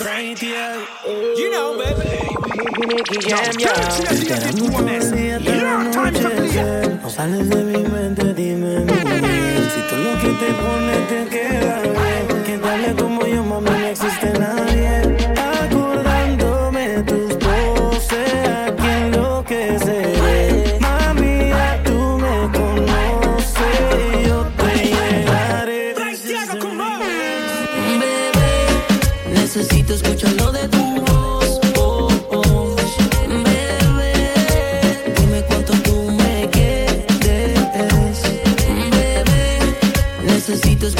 You know, baby. No sales de mi mente, dime Si tú lo que te pones te queda Que dale como yo, mami, no existe nada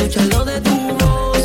escuchar lo de tu voz.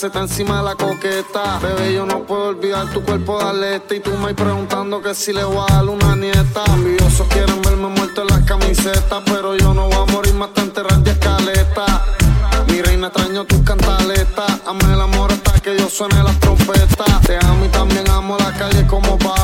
Se está encima de la coqueta. Bebé, yo no puedo olvidar tu cuerpo de aleta. Y tú me preguntando que si le voy a dar una nieta. Ambiosos quieren verme muerto en las camisetas. Pero yo no voy a morir más tan enterrar de escaleta. Mi reina, extraño tus cantaletas. Amé el amor hasta que yo suene las trompetas. Te amo y también amo la calle como va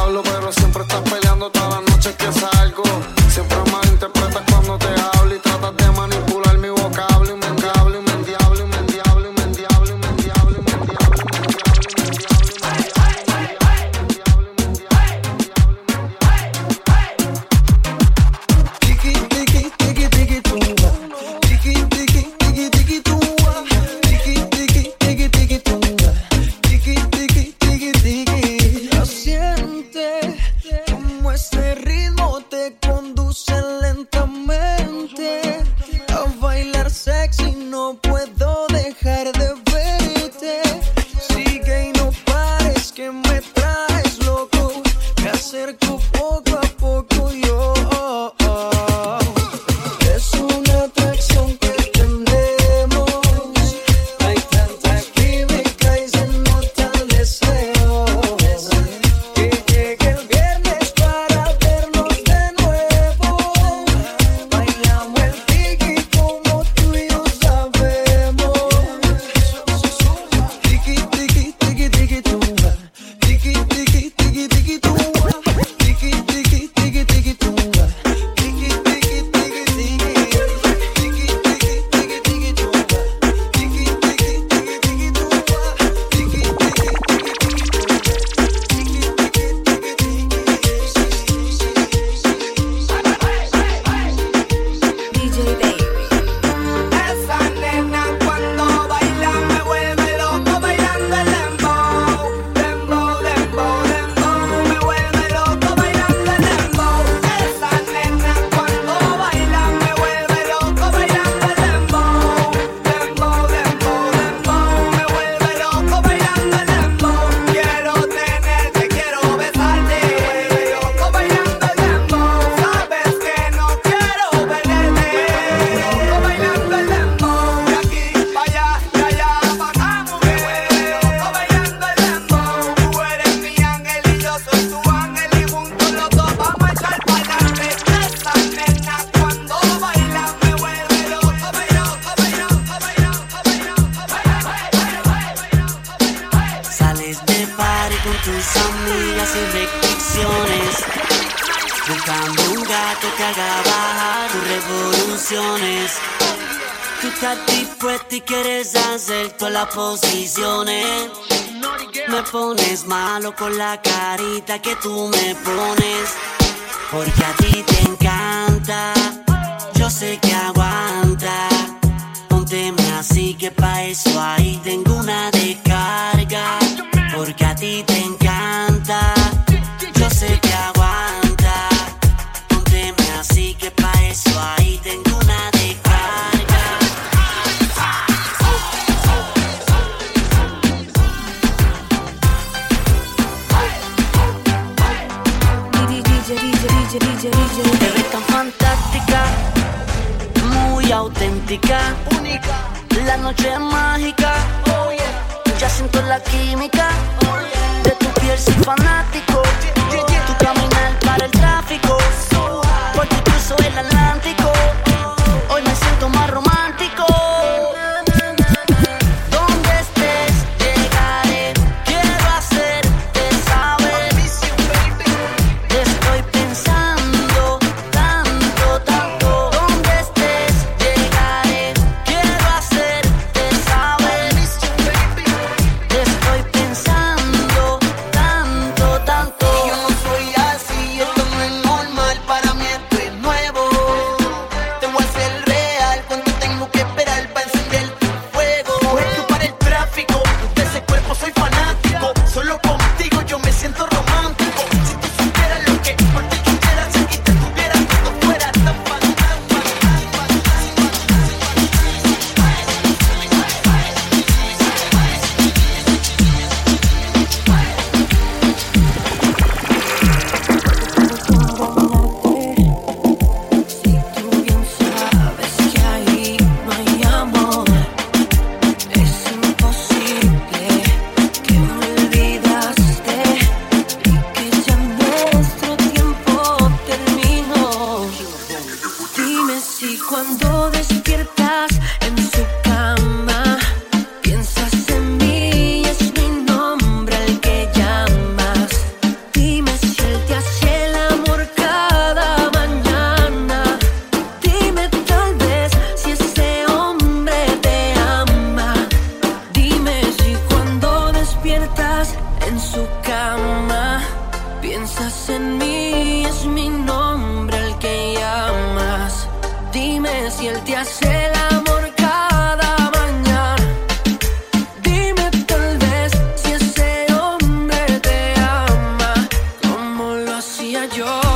hacer todas las posiciones. Me pones malo con la carita que tú me pones. Porque a ti te encanta, yo sé que aguanta. Pónteme así que pa' eso ahí te única. La noche es mágica. Oh, yeah. Ya siento la química. Oh, yeah. De tu piel soy fanático. Yeah, tu caminar para el tráfico. So Porque cruzo el Atlántico. yo.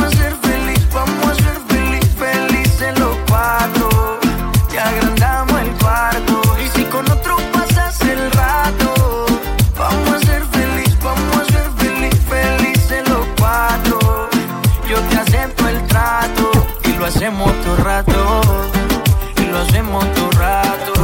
hacemos todo rato, y lo hacemos todo rato.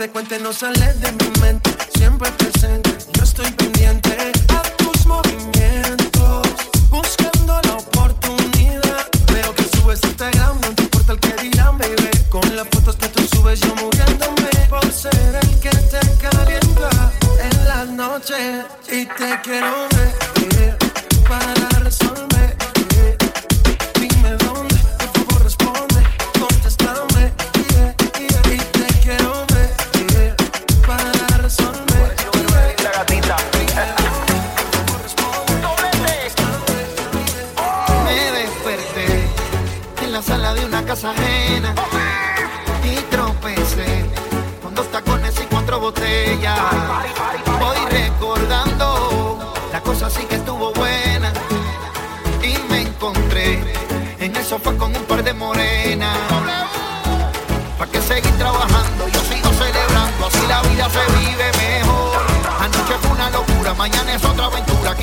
te cuente no sale de mi mente. casa y tropecé con dos tacones y cuatro botellas. Voy recordando, la cosa sí que estuvo buena y me encontré en el sofá con un par de morenas. ¿Para que seguir trabajando? Yo sigo celebrando, así la vida se vive mejor. Anoche fue una locura, mañana es otra aventura,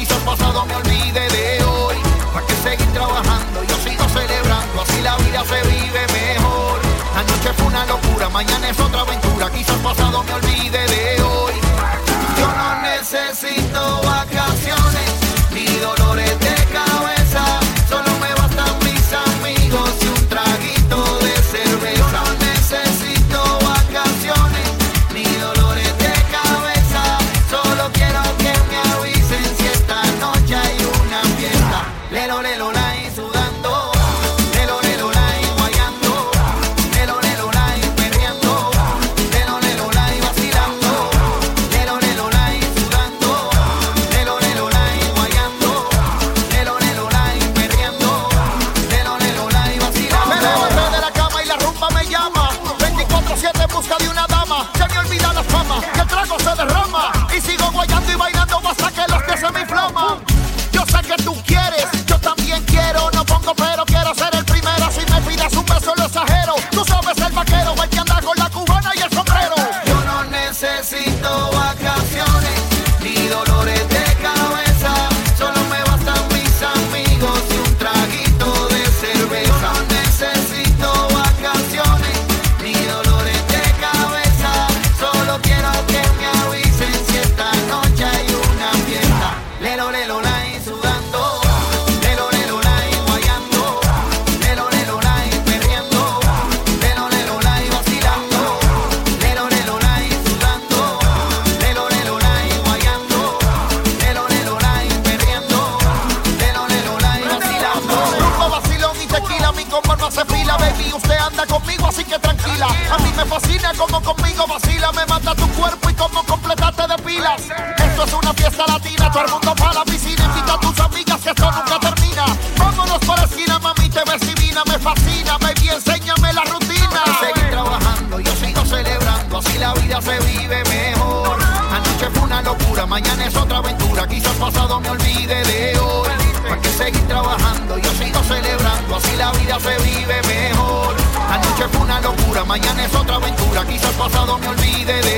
se vive mejor. Anoche fue una locura, mañana es otra aventura. Quizás pasado me olvide de hoy. Yo no necesito fascina como conmigo vacila, me mata tu cuerpo y como completaste de pilas. Esto es una fiesta latina, todo el mundo para la piscina, invita a tus amigas que esto nunca termina. Vámonos para la esquina, mami, te ves divina, me fascina, baby, enséñame la rutina. Seguir trabajando, yo sigo celebrando, así la vida se vive mejor. Anoche fue una locura, mañana es otra aventura, quizás pasado me olvide de hoy. Hay que seguir trabajando, yo sigo celebrando, así la vida se vive mejor. Anoche fue una locura, mañana es otra aventura, quizás pasado me olvide de